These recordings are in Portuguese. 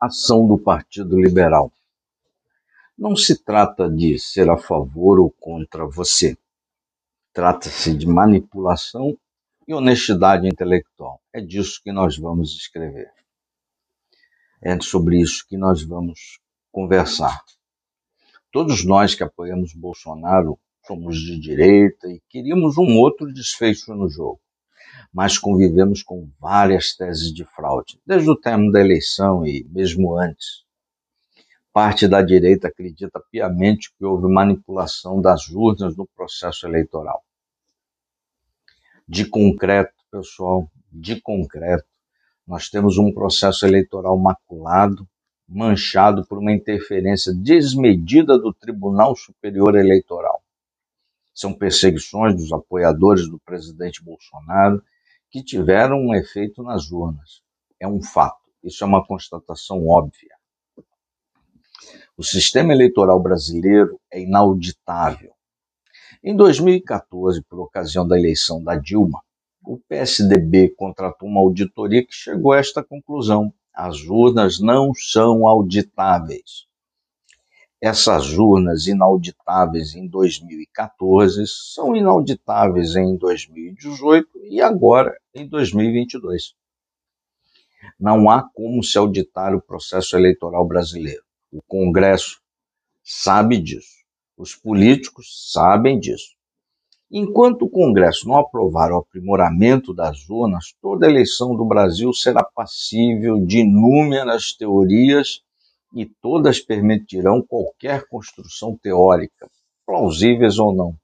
Ação do Partido Liberal. Não se trata de ser a favor ou contra você. Trata-se de manipulação e honestidade intelectual. É disso que nós vamos escrever. É sobre isso que nós vamos conversar. Todos nós que apoiamos Bolsonaro somos de direita e queríamos um outro desfecho no jogo mas convivemos com várias teses de fraude, desde o termo da eleição e mesmo antes. Parte da direita acredita piamente que houve manipulação das urnas no processo eleitoral. De concreto, pessoal, de concreto, nós temos um processo eleitoral maculado, manchado por uma interferência desmedida do Tribunal Superior Eleitoral. São perseguições dos apoiadores do presidente Bolsonaro que tiveram um efeito nas urnas. É um fato. Isso é uma constatação óbvia. O sistema eleitoral brasileiro é inauditável. Em 2014, por ocasião da eleição da Dilma, o PSDB contratou uma auditoria que chegou a esta conclusão: as urnas não são auditáveis essas urnas inauditáveis em 2014 são inauditáveis em 2018 e agora em 2022. Não há como se auditar o processo eleitoral brasileiro. O Congresso sabe disso. Os políticos sabem disso. Enquanto o Congresso não aprovar o aprimoramento das urnas, toda eleição do Brasil será passível de inúmeras teorias e todas permitirão qualquer construção teórica, plausíveis ou não.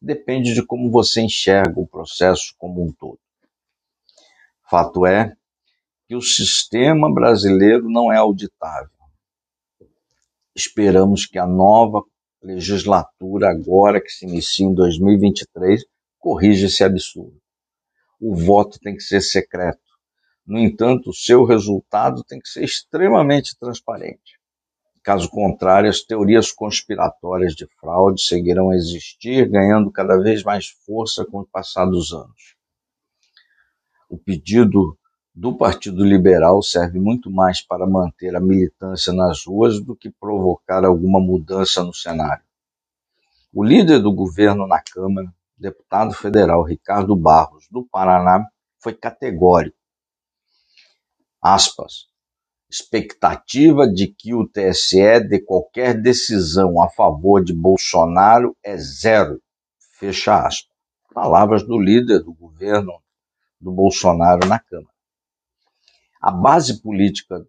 Depende de como você enxerga o processo como um todo. Fato é que o sistema brasileiro não é auditável. Esperamos que a nova legislatura, agora que se inicia em 2023, corrija esse absurdo. O voto tem que ser secreto. No entanto, o seu resultado tem que ser extremamente transparente. Caso contrário, as teorias conspiratórias de fraude seguirão a existir, ganhando cada vez mais força com o passar dos anos. O pedido do Partido Liberal serve muito mais para manter a militância nas ruas do que provocar alguma mudança no cenário. O líder do governo na Câmara, deputado federal Ricardo Barros, do Paraná, foi categórico aspas, expectativa de que o TSE dê qualquer decisão a favor de Bolsonaro é zero. Fecha aspas. Palavras do líder do governo do Bolsonaro na Câmara. A base política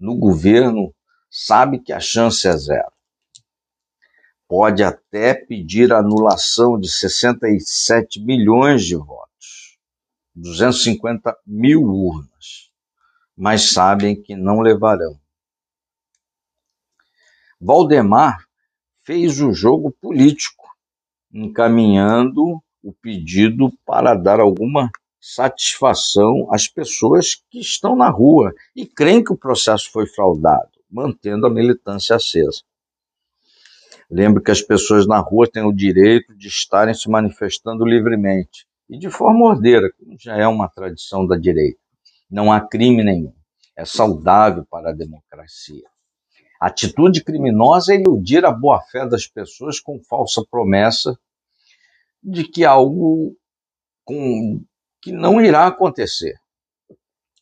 no governo sabe que a chance é zero. Pode até pedir anulação de 67 milhões de votos, 250 mil urnas mas sabem que não levarão. Valdemar fez o jogo político, encaminhando o pedido para dar alguma satisfação às pessoas que estão na rua e creem que o processo foi fraudado, mantendo a militância acesa. Lembro que as pessoas na rua têm o direito de estarem se manifestando livremente e de forma ordeira, como já é uma tradição da direita. Não há crime nenhum. É saudável para a democracia. A atitude criminosa é iludir a boa-fé das pessoas com falsa promessa de que algo com, que não irá acontecer,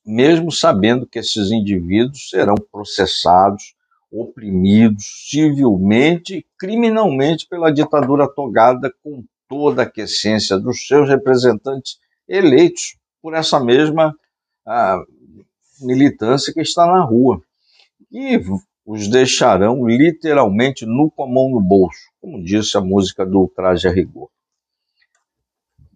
mesmo sabendo que esses indivíduos serão processados, oprimidos civilmente e criminalmente pela ditadura togada com toda a aquiescência dos seus representantes eleitos por essa mesma a militância que está na rua. E os deixarão literalmente nu com a mão no bolso, como disse a música do Traje a Rigor.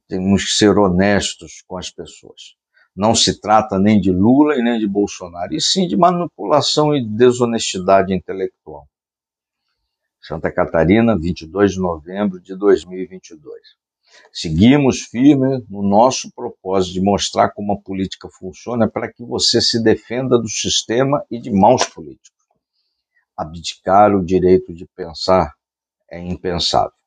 Temos que ser honestos com as pessoas. Não se trata nem de Lula e nem de Bolsonaro, e sim de manipulação e desonestidade intelectual. Santa Catarina, 22 de novembro de 2022. Seguimos firmes no nosso propósito de mostrar como a política funciona para que você se defenda do sistema e de maus políticos. Abdicar o direito de pensar é impensável.